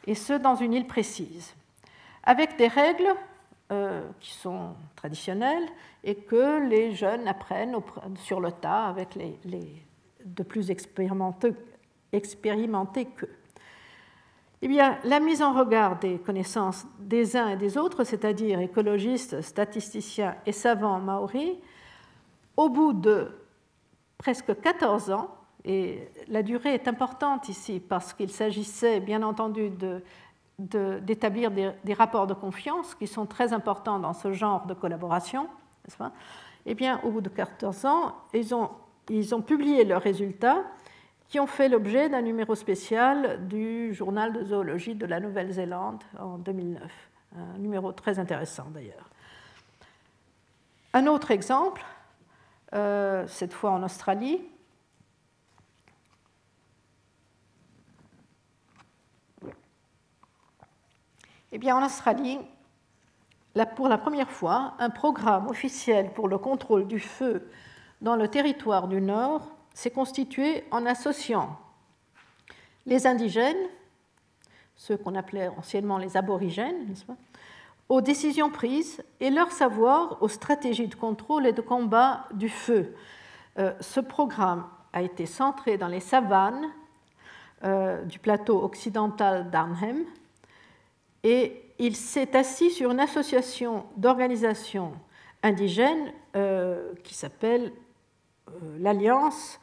Et ce, dans une île précise, avec des règles qui sont traditionnelles et que les jeunes apprennent sur le tas avec les, les de plus expérimentés, expérimentés qu'eux. Eh bien, la mise en regard des connaissances des uns et des autres, c'est-à-dire écologistes, statisticiens et savants maoris, au bout de presque 14 ans, et la durée est importante ici parce qu'il s'agissait bien entendu d'établir des, rapports de confiance qui sont très importants dans ce genre de collaboration, Eh bien, au bout de 14 ans, ils ont, ils ont publié leurs résultats qui ont fait l'objet d'un numéro spécial du journal de zoologie de la Nouvelle-Zélande en 2009. Un numéro très intéressant d'ailleurs. Un autre exemple, euh, cette fois en Australie. Eh bien, en Australie, pour la première fois, un programme officiel pour le contrôle du feu dans le territoire du Nord s'est constitué en associant les indigènes, ceux qu'on appelait anciennement les aborigènes, aux décisions prises et leur savoir aux stratégies de contrôle et de combat du feu. Euh, ce programme a été centré dans les savanes euh, du plateau occidental d'Arnhem et il s'est assis sur une association d'organisations indigènes euh, qui s'appelle l'Alliance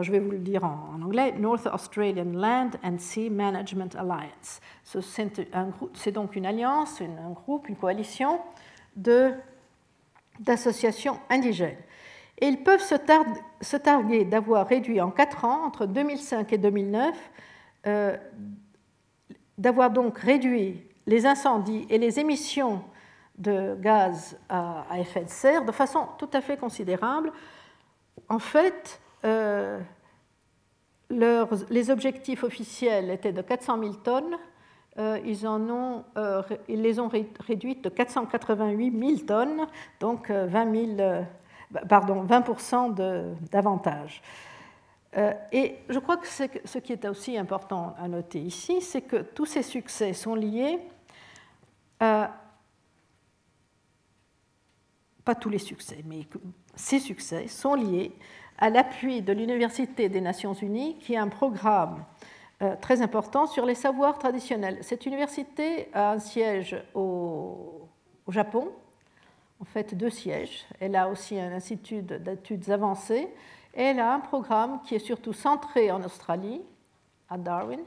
je vais vous le dire en, anglais, North Australian Land and Sea Management Alliance. C'est donc une alliance, un groupe, une coalition d'associations indigènes. Et ils peuvent se, targuer d'avoir réduit en quatre ans, entre 2005 et 2009, euh, d'avoir donc réduit les incendies et les émissions de gaz à, effet de serre de façon tout à fait considérable. En fait, euh, les objectifs officiels étaient de 400 000 tonnes. Euh, euh, ils les ont réduites de 488 000 tonnes, donc 20, 000, pardon, 20 d'avantage. Et je crois que ce qui est aussi important à noter ici, c'est que tous ces succès sont liés à, pas tous les succès, mais ces succès sont liés à l'appui de l'Université des Nations Unies, qui a un programme euh, très important sur les savoirs traditionnels. Cette université a un siège au, Japon, en fait deux sièges. Elle a aussi un institut d'études avancées elle a un programme qui est surtout centré en Australie, à Darwin,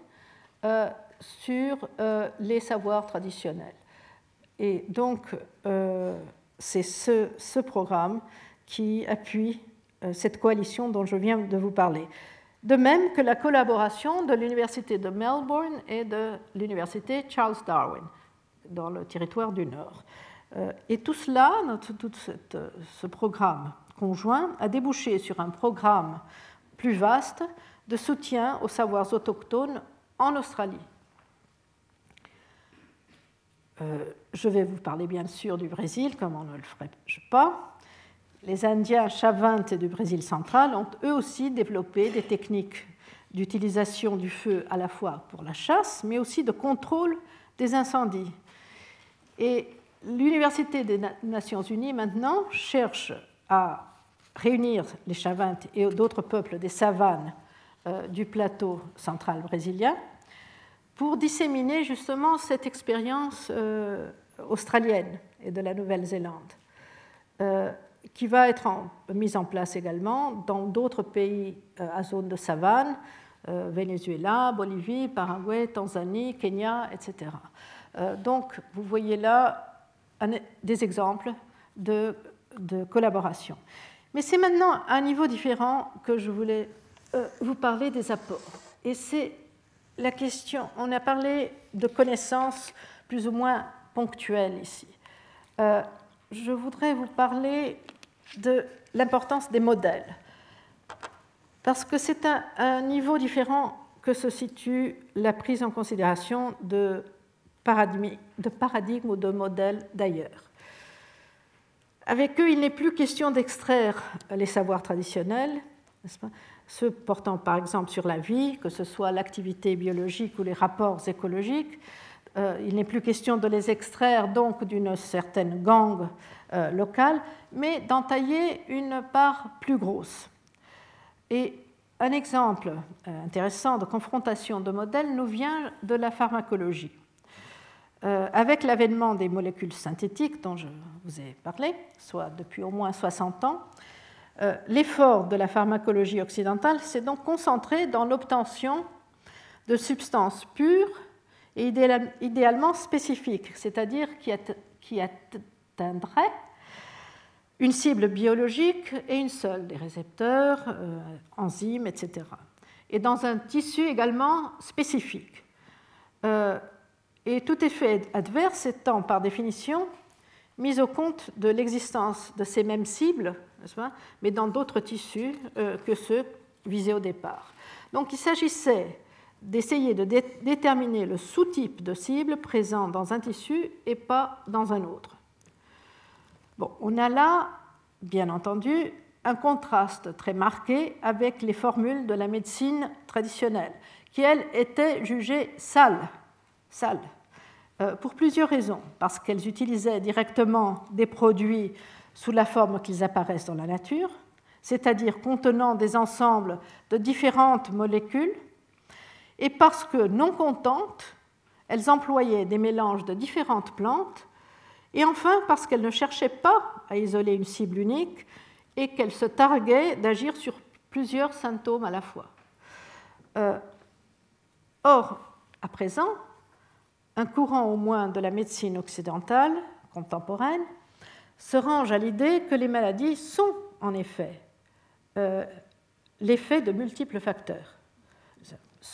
euh, sur euh, les savoirs traditionnels. Et donc, c'est ce, programme qui appuie euh, cette coalition dont je viens de vous parler. De même que la collaboration de l'Université de Melbourne et de l'Université Charles Darwin dans le territoire du Nord. Euh, et tout cela, tout ce programme conjoint, a débouché sur un programme plus vaste de soutien aux savoirs autochtones en Australie. Euh, je vais vous parler bien sûr du Brésil, comme on ne le ferait pas les Indiens Chavantes du Brésil central ont eux aussi développé des techniques d'utilisation du feu à la fois pour la chasse, mais aussi de contrôle des incendies. Et l'Université des Nations Unies, maintenant, cherche à réunir les Chavintes et d'autres peuples des savanes euh, du plateau central brésilien pour disséminer justement cette expérience euh, australienne et de la Nouvelle-Zélande, euh, qui va être mise en place également dans d'autres pays à zone de savane, Venezuela, Bolivie, Paraguay, Tanzanie, Kenya, etc. donc vous voyez là des exemples de, de collaboration. Mais c'est maintenant à un niveau différent que je voulais euh, vous parler des apports. Et c'est la question, on a parlé de connaissances plus ou moins ponctuelles ici. Euh, je voudrais vous parler de l'importance des modèles, parce que c'est à un niveau différent que se situe la prise en considération de paradigmes ou de modèles d'ailleurs. Avec eux, il n'est plus question d'extraire les savoirs traditionnels, ceux portant par exemple sur la vie, que ce soit l'activité biologique ou les rapports écologiques. Euh, il n'est plus question de les extraire donc d'une certaine gangue euh, locale, mais d'entailler une part plus grosse. Et un exemple euh, intéressant de confrontation de modèles nous vient de la pharmacologie. Euh, avec l'avènement des molécules synthétiques dont je vous ai parlé, soit depuis au moins 60 ans, euh, l'effort de la pharmacologie occidentale s'est donc concentré dans l'obtention de substances pures et idéalement spécifiques, c'est-à-dire qui atteindraient une cible biologique et une seule, des récepteurs, euh, enzymes, etc. Et dans un tissu également spécifique et tout effet adverse étant par définition mis au compte de l'existence de ces mêmes cibles, mais dans d'autres tissus euh, que ceux visés au départ. Donc il s'agissait d'essayer de déterminer le sous-type de cible présent dans un tissu et pas dans un autre. On a là, bien entendu, un contraste très marqué avec les formules de la médecine traditionnelle, qui, elles, étaient jugées sales sales, euh, pour plusieurs raisons. Parce qu'elles utilisaient directement des produits sous la forme qu'ils apparaissent dans la nature, c'est-à-dire contenant des ensembles de différentes molécules, et parce que, non contentes, elles employaient des mélanges de différentes plantes, et enfin parce qu'elles ne cherchaient pas à isoler une cible unique et qu'elles se targuaient d'agir sur plusieurs symptômes à la fois. Euh, or, à présent, un courant au moins de la médecine occidentale contemporaine se range à l'idée que les maladies sont en effet euh, l'effet de multiples facteurs.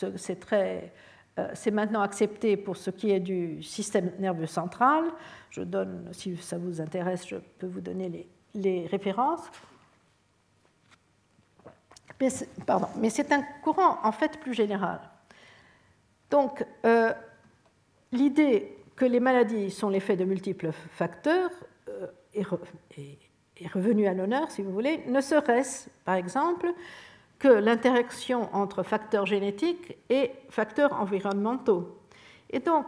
Euh, c'est maintenant accepté pour ce qui est du système nerveux central. Je donne, si ça vous intéresse, je peux vous donner les, références. Mais c'est un courant en fait plus général. Donc, euh, l'idée que les maladies sont l'effet de multiples facteurs euh, est, revenue à l'honneur, si vous voulez, ne serait-ce, par exemple, que l'interaction entre facteurs génétiques et facteurs environnementaux. Et donc,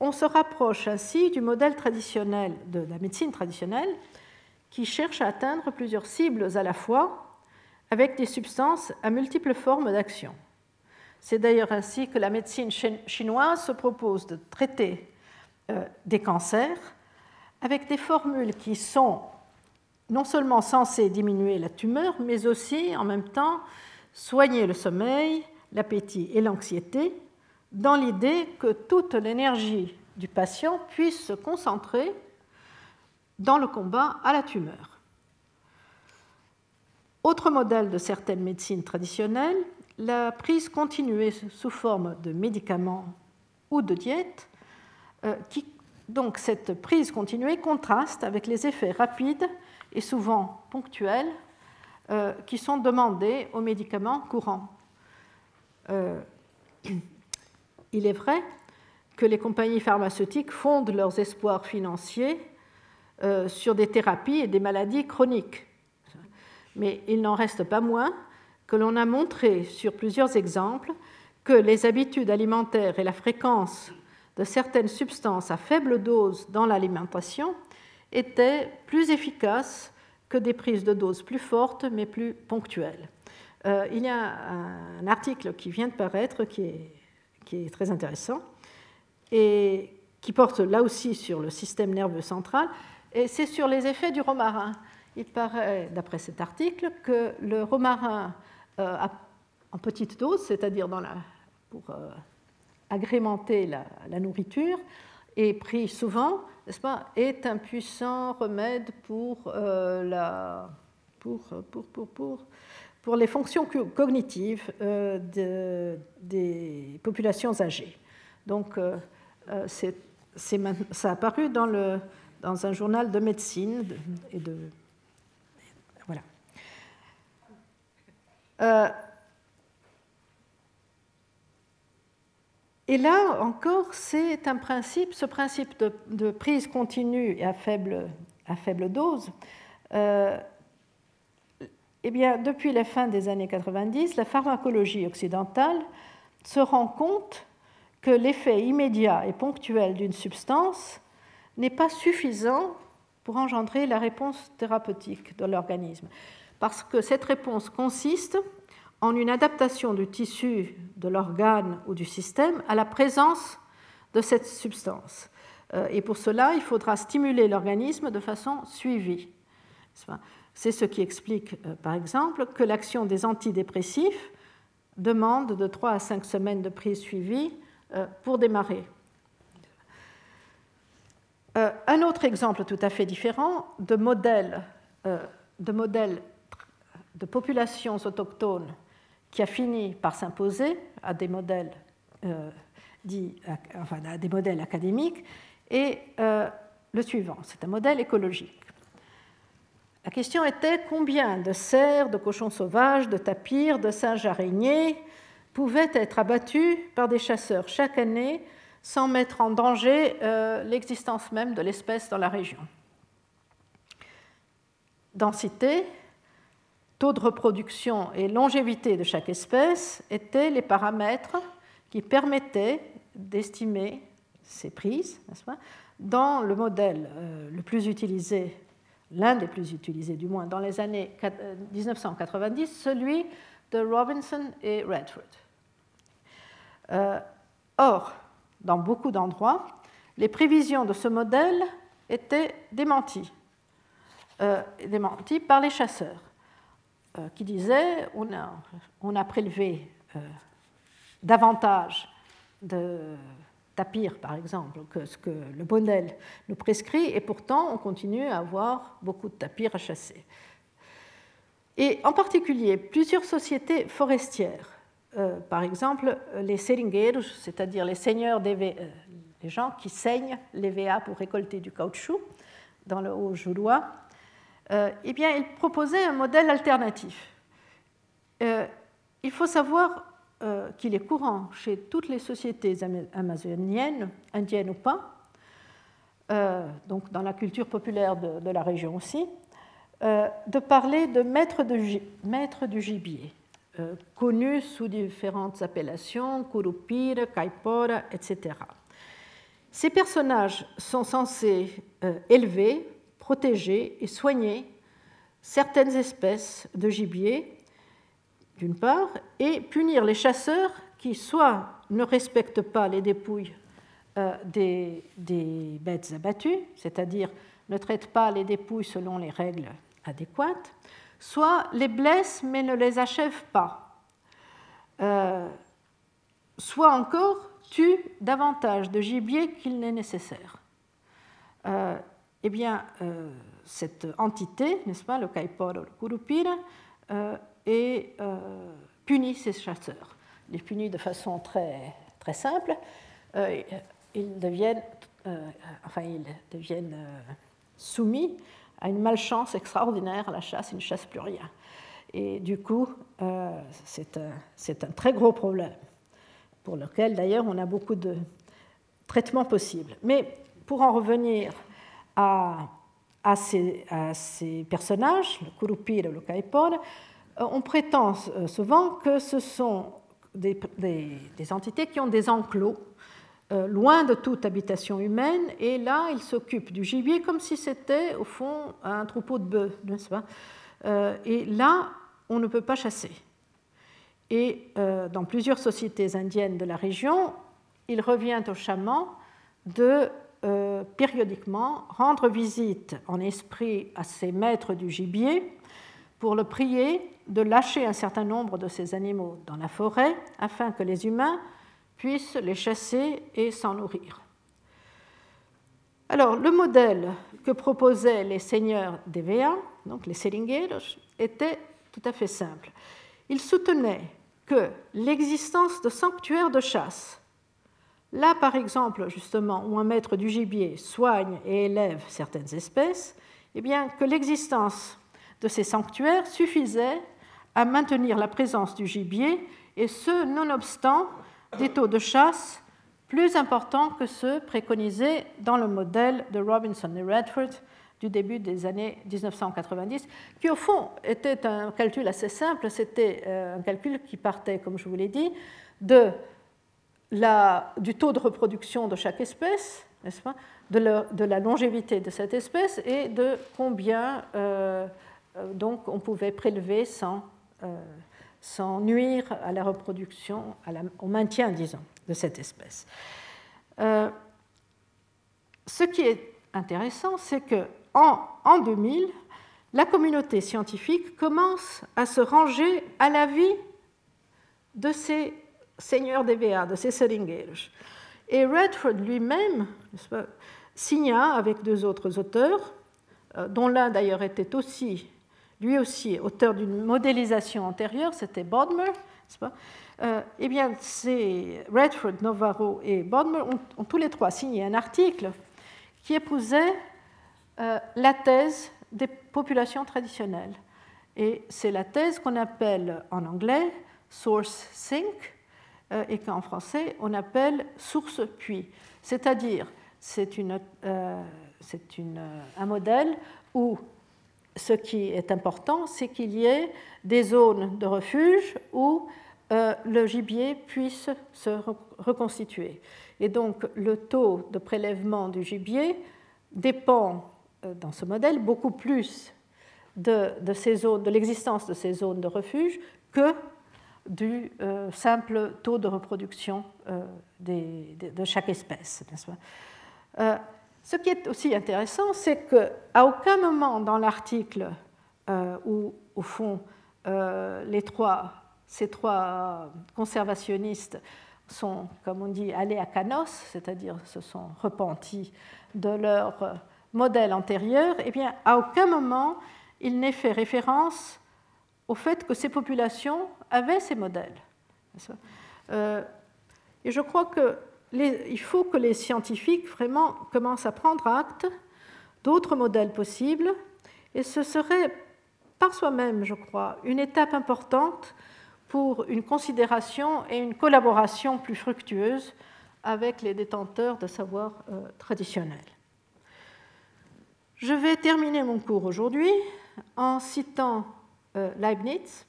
on se rapproche ainsi du modèle traditionnel de la médecine traditionnelle qui cherche à atteindre plusieurs cibles à la fois avec des substances à multiples formes d'action. C'est d'ailleurs ainsi que la médecine chinoise se propose de traiter euh, des cancers avec des formules qui sont non seulement censées diminuer la tumeur, mais aussi en même temps soigner le sommeil, l'appétit et l'anxiété, dans l'idée que toute l'énergie du patient puisse se concentrer dans le combat à la tumeur. Autre modèle de certaines médecines traditionnelles, la prise continuée sous forme de médicaments ou de diète, euh, donc cette prise continuée contraste avec les effets rapides et souvent ponctuels euh, qui sont demandés aux médicaments courants. Euh, il est vrai que les compagnies pharmaceutiques fondent leurs espoirs financiers sur des thérapies et des maladies chroniques. Mais il n'en reste pas moins que l'on a montré sur plusieurs exemples que les habitudes alimentaires et la fréquence de certaines substances à faible dose dans l'alimentation était plus efficace que des prises de doses plus fortes mais plus ponctuelles. Euh, il y a un article qui vient de paraître qui est, qui est très intéressant et qui porte là aussi sur le système nerveux central, et c'est sur les effets du romarin. Il paraît, d'après cet article, que le romarin euh, en petite dose, c'est-à-dire pour euh, agrémenter la, nourriture, et pris souvent, n'est-ce pas, est un puissant remède pour, euh, les fonctions cognitives de, des populations âgées. Donc, ça a apparu dans, dans, un journal de médecine et de. Voilà. Euh, et là encore, c'est un principe, ce principe de, prise continue et à faible, dose. Euh, eh bien, depuis la fin des années 90, la pharmacologie occidentale se rend compte que l'effet immédiat et ponctuel d'une substance n'est pas suffisant pour engendrer la réponse thérapeutique de l'organisme, parce que cette réponse consiste en une adaptation du tissu, de l'organe ou du système à la présence de cette substance. Euh, et pour cela, il faudra stimuler l'organisme de façon suivie. C'est ce qui explique, euh, par exemple, que l'action des antidépressifs demande de 3 à 5 semaines de prise suivie euh, pour démarrer. Un autre exemple tout à fait différent de modèle de, modèle de populations autochtones qui a fini par s'imposer à des modèles dits, enfin, à des modèles académiques est le suivant. C'est un modèle écologique. La question était combien de cerfs, de cochons sauvages, de tapirs, de singes araignées pouvaient être abattus par des chasseurs chaque année sans mettre en danger euh, l'existence même de l'espèce dans la région? Densité, taux de reproduction et longévité de chaque espèce étaient les paramètres qui permettaient d'estimer ces prises, dans le modèle euh, le plus utilisé, l'un des plus utilisés du moins, dans les années 1990, celui de Robinson et Redford. Euh, or, dans beaucoup d'endroits, les prévisions de ce modèle étaient démenties, euh, démenties par les chasseurs, euh, qui disaient on a, prélevé davantage de tapirs, par exemple, que ce que le modèle nous prescrit, et pourtant on continue à avoir beaucoup de tapirs à chasser. Et en particulier, plusieurs sociétés forestières euh, par exemple, les seringueiros, c'est-à-dire les seigneurs des euh, les gens qui saignent les VA pour récolter du caoutchouc dans le Haut-Joulois, euh, eh bien, ils proposaient un modèle alternatif. il faut savoir qu'il est courant chez toutes les sociétés amazoniennes, indiennes ou pas, donc dans la culture populaire de, la région aussi, de parler de maître, du gibier. Euh, connus sous différentes appellations, Kurupira, Kaipora, etc. Ces personnages sont censés euh, élever, protéger et soigner certaines espèces de gibier, d'une part, et punir les chasseurs qui soit ne respectent pas les dépouilles euh, des, des, bêtes abattues, c'est-à-dire ne traitent pas les dépouilles selon les règles adéquates, soit les blessent mais ne les achèvent pas, euh, soit encore tuent davantage de gibier qu'il n'est nécessaire. Euh, eh bien, euh, cette entité, n'est-ce pas, le Kaipor ou le Kurupira, est, punit ces chasseurs. Les punit de façon très, très simple. ils deviennent, enfin, ils deviennent soumis à une malchance extraordinaire à la chasse, ils ne chassent plus rien. Et du coup, euh, c'est un, très gros problème, pour lequel d'ailleurs on a beaucoup de traitements possibles. Mais pour en revenir à, ces, personnages, le Kurupira et le Kaipor, euh, on prétend euh, souvent que ce sont des, entités qui ont des enclos loin de toute habitation humaine, et là, il s'occupe du gibier comme si c'était, au fond, un troupeau de bœufs, n'est-ce pas? Et là, on ne peut pas chasser. Et dans plusieurs sociétés indiennes de la région, il revient aux chamans de euh, périodiquement rendre visite en esprit à ses maîtres du gibier pour le prier de lâcher un certain nombre de ces animaux dans la forêt afin que les humains puissent les chasser et s'en nourrir. Alors, le modèle que proposaient les seigneurs d'Evea, donc les seringueros, était tout à fait simple. Ils soutenaient que l'existence de sanctuaires de chasse Là, par exemple, justement, où un maître du gibier soigne et élève certaines espèces, eh bien, que l'existence de ces sanctuaires suffisait à maintenir la présence du gibier, et ce, nonobstant des taux de chasse plus importants que ceux préconisés dans le modèle de Robinson et Redford du début des années 1990, qui au fond était un calcul assez simple, c'était euh, un calcul qui partait, comme je vous l'ai dit, de du taux de reproduction de chaque espèce, de, la, longévité de cette espèce et de combien euh, euh, donc on pouvait prélever sans, euh, sans, nuire à la reproduction, au maintien, disons, de cette espèce. ce qui est intéressant, c'est que en 2000, la communauté scientifique commence à se ranger à l'avis de ces seigneur de ces seringueiros. Et Redford lui-même signa avec deux autres auteurs, euh, dont l'un d'ailleurs était aussi, lui aussi, auteur d'une modélisation antérieure, c'était Bodmer. Euh, eh bien, c'est Redford, Navarro et Bodmer ont, tous les trois signé un article qui épousait euh, la thèse des populations traditionnelles. Et c'est la thèse qu'on appelle en anglais source euh, et qu'en français on appelle source-puits. C'est-à-dire, c'est euh, euh, un modèle où ce qui est important, c'est qu'il y ait des zones de refuge où le gibier puisse se reconstituer. Et donc le taux de prélèvement du gibier dépend dans ce modèle beaucoup plus de l'existence de ces zones de refuge que du euh, simple taux de reproduction euh, de chaque espèce. Euh, ce qui est aussi intéressant, c'est qu'à aucun moment dans l'article où, au fond, les trois, ces trois conservationnistes sont, comme on dit, allés à Canos, c'est-à-dire se sont repentis de leur modèle antérieur, eh bien, à aucun moment il n'est fait référence au fait que ces populations avaient ces modèles. Euh, et je crois qu'il faut que les scientifiques vraiment commencent à prendre acte d'autres modèles possibles, et ce serait par soi-même, je crois, une étape importante pour une considération et une collaboration plus fructueuse avec les détenteurs de savoir euh, traditionnels. Je vais terminer mon cours aujourd'hui en citant euh, Leibniz,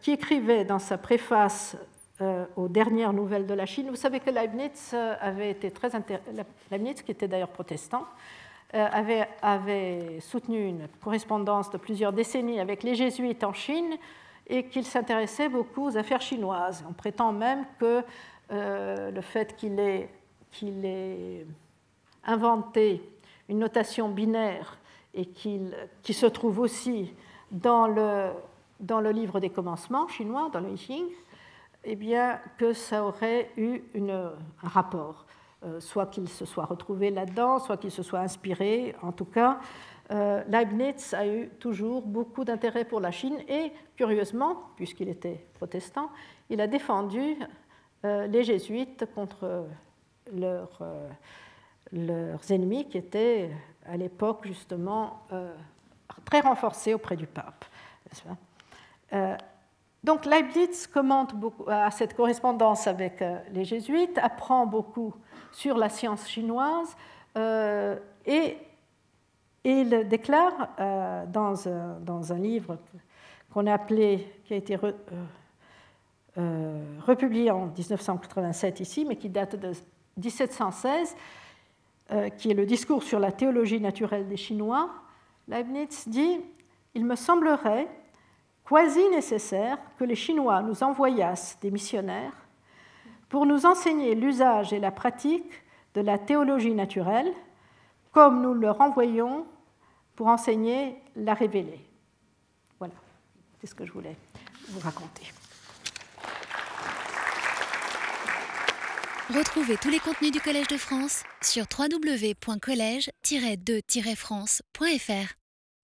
qui écrivait dans sa préface euh, aux dernières nouvelles de la Chine. Vous savez que Leibniz avait été très Leibniz, qui était d'ailleurs protestant, avait, avait, soutenu une correspondance de plusieurs décennies avec les jésuites en Chine et qu'il s'intéressait beaucoup aux affaires chinoises. On prétend même que le fait qu'il ait, qu'il ait, inventé une notation binaire et qu'il, qui se trouve aussi dans le, dans le livre des commencements chinois, dans le I eh bien, que ça aurait eu un rapport, euh, soit qu'il se soit retrouvé là-dedans, soit qu'il se soit inspiré. En tout cas, euh, Leibniz a eu toujours beaucoup d'intérêt pour la Chine et, curieusement, puisqu'il était protestant, il a défendu euh, les jésuites contre leurs, leurs ennemis qui étaient à l'époque justement très renforcé auprès du pape. Euh, donc Leibniz commente beaucoup à cette correspondance avec euh, les jésuites, apprend beaucoup sur la science chinoise euh, et, il déclare dans un, livre qu'on a appelé, qui a été republié en 1987 ici, mais qui date de 1716, qui est le discours sur la théologie naturelle des Chinois, Leibniz dit Il me semblerait quasi nécessaire que les Chinois nous envoyassent des missionnaires pour nous enseigner l'usage et la pratique de la théologie naturelle, comme nous le renvoyons pour enseigner la révélée. Voilà, c'est ce que je voulais vous raconter. Retrouvez tous les contenus du Collège de France sur www.colège-2-france.fr.